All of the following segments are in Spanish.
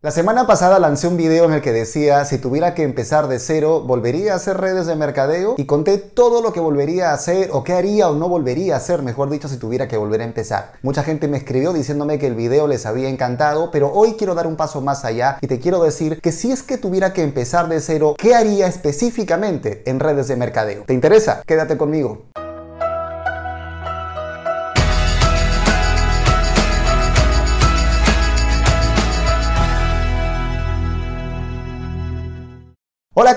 La semana pasada lancé un video en el que decía si tuviera que empezar de cero, volvería a hacer redes de mercadeo y conté todo lo que volvería a hacer o qué haría o no volvería a hacer, mejor dicho, si tuviera que volver a empezar. Mucha gente me escribió diciéndome que el video les había encantado, pero hoy quiero dar un paso más allá y te quiero decir que si es que tuviera que empezar de cero, ¿qué haría específicamente en redes de mercadeo? ¿Te interesa? Quédate conmigo.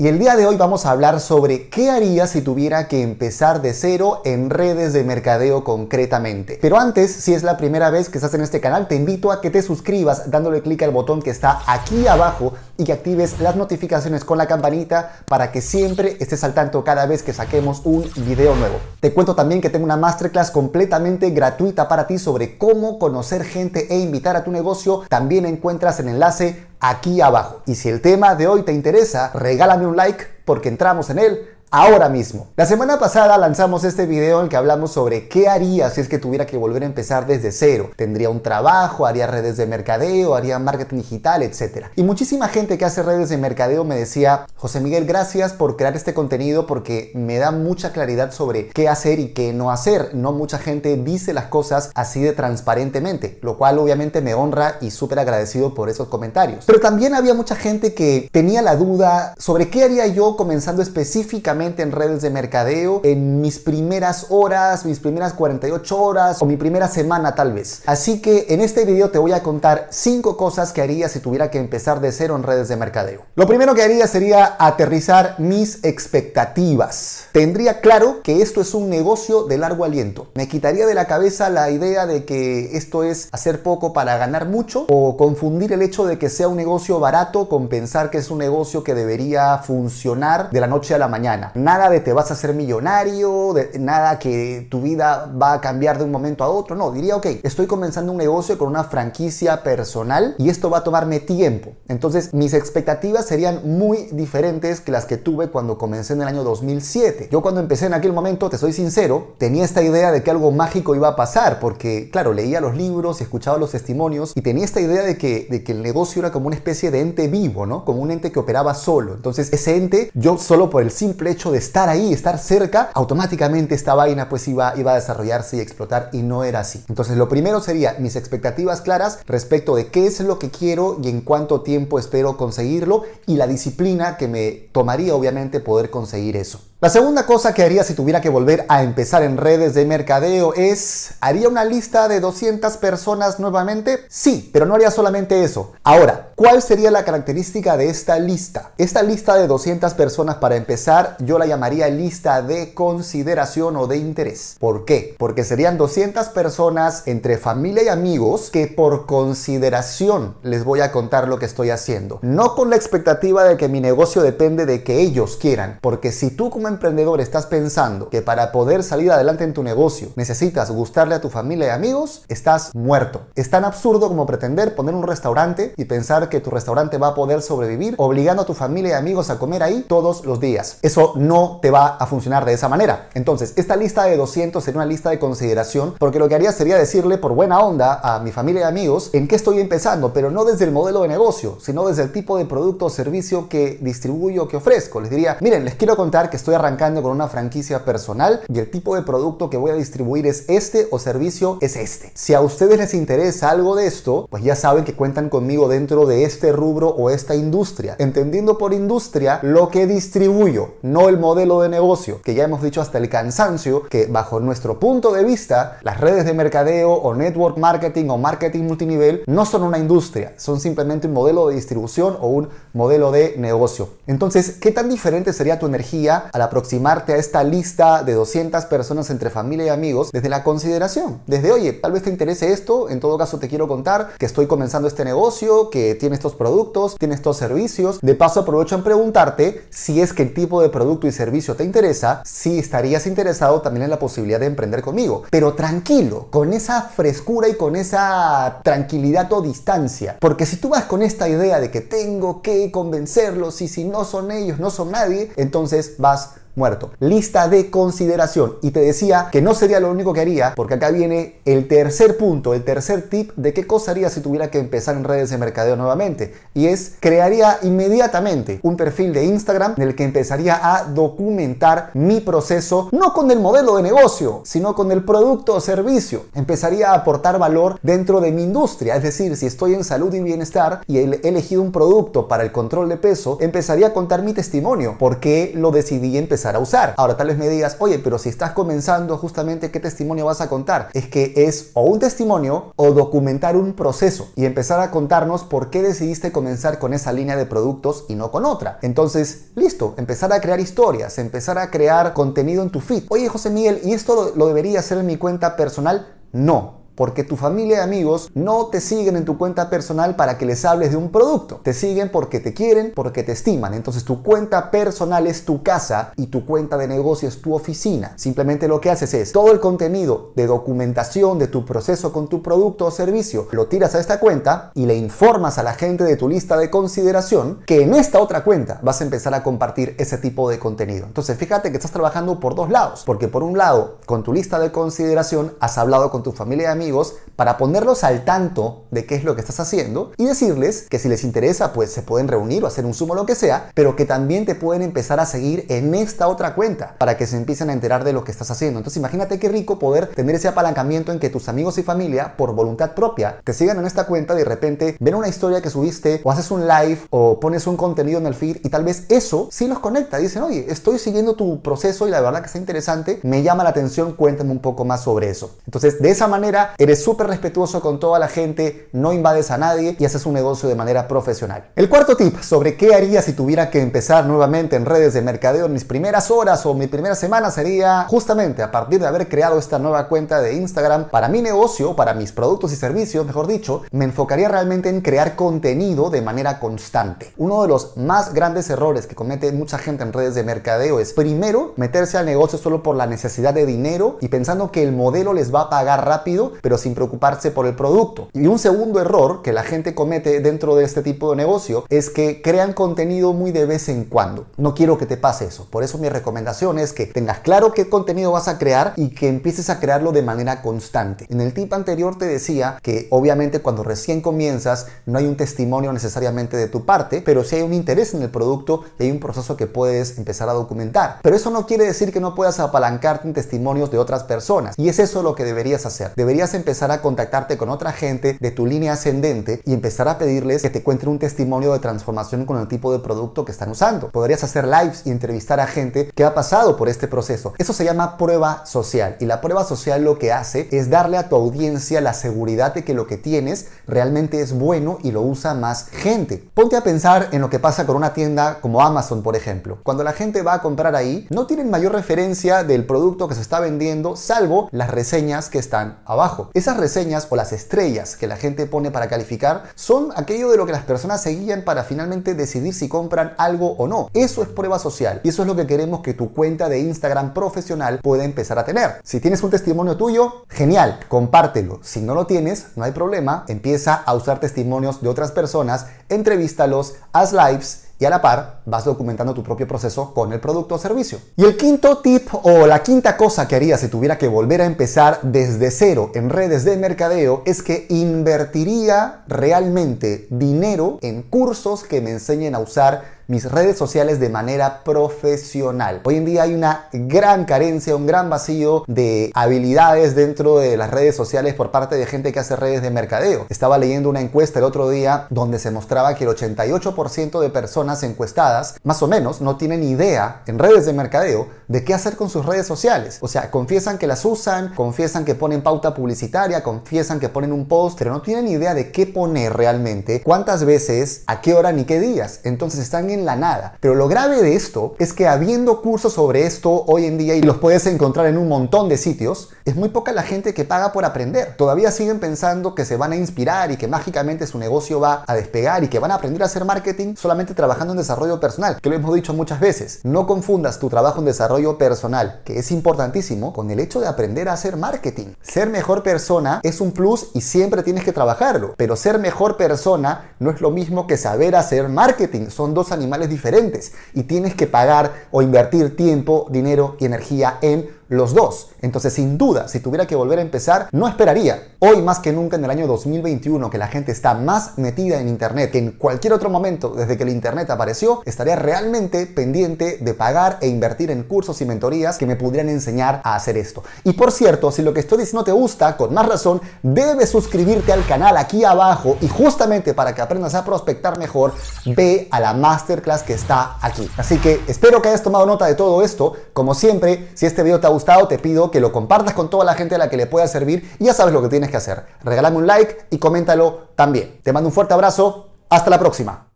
Y el día de hoy vamos a hablar sobre qué haría si tuviera que empezar de cero en redes de mercadeo concretamente. Pero antes, si es la primera vez que estás en este canal, te invito a que te suscribas dándole clic al botón que está aquí abajo y que actives las notificaciones con la campanita para que siempre estés al tanto cada vez que saquemos un video nuevo. Te cuento también que tengo una masterclass completamente gratuita para ti sobre cómo conocer gente e invitar a tu negocio. También encuentras el enlace aquí abajo. Y si el tema de hoy te interesa, regálame un like porque entramos en él ahora mismo. La semana pasada lanzamos este video en el que hablamos sobre qué haría si es que tuviera que volver a empezar desde cero. Tendría un trabajo, haría redes de mercadeo, haría marketing digital, etc. Y muchísima gente que hace redes de mercadeo me decía, José Miguel, gracias por crear este contenido porque me da mucha claridad sobre qué hacer y qué no hacer. No mucha gente dice las cosas así de transparentemente, lo cual obviamente me honra y súper agradecido por esos comentarios. Pero también había mucha gente que tenía la duda sobre qué haría yo comenzando específicamente en redes de mercadeo en mis primeras horas, mis primeras 48 horas o mi primera semana tal vez. Así que en este video te voy a contar 5 cosas que haría si tuviera que empezar de cero en redes de mercadeo. Lo primero que haría sería aterrizar mis expectativas. Tendría claro que esto es un negocio de largo aliento. Me quitaría de la cabeza la idea de que esto es hacer poco para ganar mucho o confundir el hecho de que sea un negocio barato con pensar que es un negocio que debería funcionar de la noche a la mañana. Nada de te vas a hacer millonario, de, nada que tu vida va a cambiar de un momento a otro. No, diría, ok, estoy comenzando un negocio con una franquicia personal y esto va a tomarme tiempo. Entonces, mis expectativas serían muy diferentes que las que tuve cuando comencé en el año 2007. Yo cuando empecé en aquel momento, te soy sincero, tenía esta idea de que algo mágico iba a pasar, porque, claro, leía los libros y escuchaba los testimonios y tenía esta idea de que, de que el negocio era como una especie de ente vivo, ¿no? Como un ente que operaba solo. Entonces, ese ente, yo solo por el simple hecho de estar ahí, estar cerca, automáticamente esta vaina pues iba, iba a desarrollarse y explotar y no era así. Entonces lo primero sería mis expectativas claras respecto de qué es lo que quiero y en cuánto tiempo espero conseguirlo y la disciplina que me tomaría obviamente poder conseguir eso. La segunda cosa que haría si tuviera que volver a empezar en redes de mercadeo es, ¿haría una lista de 200 personas nuevamente? Sí, pero no haría solamente eso. Ahora, ¿cuál sería la característica de esta lista? Esta lista de 200 personas para empezar, yo la llamaría lista de consideración o de interés. ¿Por qué? Porque serían 200 personas entre familia y amigos que por consideración les voy a contar lo que estoy haciendo. No con la expectativa de que mi negocio depende de que ellos quieran, porque si tú como emprendedor estás pensando que para poder salir adelante en tu negocio necesitas gustarle a tu familia y amigos, estás muerto. Es tan absurdo como pretender poner un restaurante y pensar que tu restaurante va a poder sobrevivir obligando a tu familia y amigos a comer ahí todos los días. Eso no te va a funcionar de esa manera. Entonces, esta lista de 200 sería una lista de consideración porque lo que haría sería decirle por buena onda a mi familia y amigos en qué estoy empezando, pero no desde el modelo de negocio, sino desde el tipo de producto o servicio que distribuyo, que ofrezco. Les diría, miren, les quiero contar que estoy arrancando con una franquicia personal y el tipo de producto que voy a distribuir es este o servicio es este. Si a ustedes les interesa algo de esto, pues ya saben que cuentan conmigo dentro de este rubro o esta industria. Entendiendo por industria lo que distribuyo, no el modelo de negocio, que ya hemos dicho hasta el cansancio que bajo nuestro punto de vista, las redes de mercadeo o network marketing o marketing multinivel no son una industria, son simplemente un modelo de distribución o un modelo de negocio. Entonces, ¿qué tan diferente sería tu energía a la aproximarte a esta lista de 200 personas entre familia y amigos desde la consideración. Desde, oye, tal vez te interese esto, en todo caso te quiero contar que estoy comenzando este negocio, que tiene estos productos, tiene estos servicios. De paso aprovecho en preguntarte si es que el tipo de producto y servicio te interesa, si estarías interesado también en la posibilidad de emprender conmigo. Pero tranquilo, con esa frescura y con esa tranquilidad o distancia. Porque si tú vas con esta idea de que tengo que convencerlos y si no son ellos, no son nadie, entonces vas muerto. Lista de consideración. Y te decía que no sería lo único que haría, porque acá viene el tercer punto, el tercer tip de qué cosa haría si tuviera que empezar en redes de mercadeo nuevamente. Y es, crearía inmediatamente un perfil de Instagram en el que empezaría a documentar mi proceso, no con el modelo de negocio, sino con el producto o servicio. Empezaría a aportar valor dentro de mi industria. Es decir, si estoy en salud y bienestar y he elegido un producto para el control de peso, empezaría a contar mi testimonio. ¿Por qué lo decidí empezar a usar? Ahora tal vez me digas, oye, pero si estás comenzando justamente, ¿qué testimonio vas a contar? Es que es o un testimonio o documentar un proceso y empezar a contarnos por qué decidiste comenzar con esa línea de productos y no con otra. Entonces, listo, empezar a crear historias, empezar a crear contenido en tu feed. Oye, José Miguel, ¿y esto lo, lo debería hacer en mi cuenta personal? No, porque tu familia y amigos no te siguen en tu cuenta personal para que les hables de un producto. Te siguen porque te quieren, porque te estiman. Entonces tu cuenta personal es tu casa y tu cuenta de negocio es tu oficina. Simplemente lo que haces es todo el contenido de documentación de tu proceso con tu producto o servicio, lo tiras a esta cuenta y le informas a la gente de tu lista de consideración que en esta otra cuenta vas a empezar a compartir ese tipo de contenido. Entonces fíjate que estás trabajando por dos lados, porque por un lado, con tu lista de consideración has hablado con tu familia y amigos para ponerlos al tanto de qué es lo que estás haciendo y decirles que si les interesa pues se pueden reunir o hacer un sumo lo que sea, pero que también te pueden empezar a seguir en esta otra cuenta para que se empiecen a enterar de lo que estás haciendo. Entonces imagínate qué rico poder tener ese apalancamiento en que tus amigos y familia por voluntad propia te sigan en esta cuenta de repente ven una historia que subiste o haces un live o pones un contenido en el feed y tal vez eso sí los conecta. Dicen, oye, estoy siguiendo tu proceso y la verdad que está interesante, me llama la atención, cuéntame un poco más sobre eso. Entonces de esa manera eres súper respetuoso con toda la gente, no invades a nadie y haces un negocio de manera profesional. El cuarto tip sobre qué haría si tuviera que empezar nuevamente en redes de mercadeo en mis primeras horas o mi primera semana sería justamente a partir de haber creado esta nueva cuenta de Instagram para mi negocio, para mis productos y servicios, mejor dicho, me enfocaría realmente en crear contenido de manera constante. Uno de los más grandes errores que comete mucha gente en redes de mercadeo es primero meterse al negocio solo por la necesidad de dinero y pensando que el modelo les va a pagar rápido, pero sin preocuparse por el producto. Y un segundo error que la gente comete dentro de este tipo de negocio es que crean contenido muy de vez en cuando. No quiero que te pase eso. Por eso mi recomendación es que tengas claro qué contenido vas a crear y que empieces a crearlo de manera constante. En el tip anterior te decía que obviamente cuando recién comienzas no hay un testimonio necesariamente de tu parte, pero sí hay un interés en el producto y hay un proceso que puedes empezar a documentar. Pero eso no quiere decir que no puedas apalancarte en testimonios de otras personas. Y es eso lo que deberías hacer. Deberías empezar a contactarte con otra gente de tu línea ascendente y empezar a pedirles que te cuenten un testimonio de transformación con el tipo de producto que están usando. Podrías hacer lives y entrevistar a gente que ha pasado por este proceso. Eso se llama prueba social y la prueba social lo que hace es darle a tu audiencia la seguridad de que lo que tienes realmente es bueno y lo usa más gente. Ponte a pensar en lo que pasa con una tienda como Amazon, por ejemplo. Cuando la gente va a comprar ahí, no tienen mayor referencia del producto que se está vendiendo, salvo las reseñas que están abajo. Esas reseñas o las estrellas que la gente pone para calificar son aquello de lo que las personas seguían para finalmente decidir si compran algo o no. Eso es prueba social y eso es lo que queremos que tu cuenta de Instagram profesional pueda empezar a tener. Si tienes un testimonio tuyo, genial, compártelo. Si no lo tienes, no hay problema, empieza a usar testimonios de otras personas, entrevístalos, haz lives y a la par vas documentando tu propio proceso con el producto o servicio. Y el quinto tip o la quinta cosa que haría si tuviera que volver a empezar desde cero en redes de mercadeo es que invertiría realmente dinero en cursos que me enseñen a usar mis redes sociales de manera profesional. Hoy en día hay una gran carencia, un gran vacío de habilidades dentro de las redes sociales por parte de gente que hace redes de mercadeo. Estaba leyendo una encuesta el otro día donde se mostraba que el 88% de personas encuestadas, más o menos, no tienen idea en redes de mercadeo de qué hacer con sus redes sociales. O sea, confiesan que las usan, confiesan que ponen pauta publicitaria, confiesan que ponen un post, pero no tienen idea de qué poner realmente, cuántas veces, a qué hora ni qué días. Entonces están en la nada. Pero lo grave de esto es que habiendo cursos sobre esto hoy en día y los puedes encontrar en un montón de sitios, es muy poca la gente que paga por aprender. Todavía siguen pensando que se van a inspirar y que mágicamente su negocio va a despegar y que van a aprender a hacer marketing solamente trabajando en desarrollo personal, que lo hemos dicho muchas veces. No confundas tu trabajo en desarrollo personal, que es importantísimo, con el hecho de aprender a hacer marketing. Ser mejor persona es un plus y siempre tienes que trabajarlo, pero ser mejor persona no es lo mismo que saber hacer marketing. Son dos diferentes. Y tienes que pagar o invertir tiempo, dinero y energía en los dos. Entonces, sin duda, si tuviera que volver a empezar, no esperaría. Hoy más que nunca en el año 2021, que la gente está más metida en Internet que en cualquier otro momento desde que el Internet apareció, estaría realmente pendiente de pagar e invertir en cursos y mentorías que me pudieran enseñar a hacer esto. Y por cierto, si lo que estoy diciendo te gusta, con más razón, debes suscribirte al canal aquí abajo y justamente para que aprendas a prospectar mejor, ve a la masterclass que está aquí. Así que espero que hayas tomado nota de todo esto. Como siempre, si este video te ha te pido que lo compartas con toda la gente a la que le pueda servir y ya sabes lo que tienes que hacer. Regálame un like y coméntalo también. Te mando un fuerte abrazo. Hasta la próxima.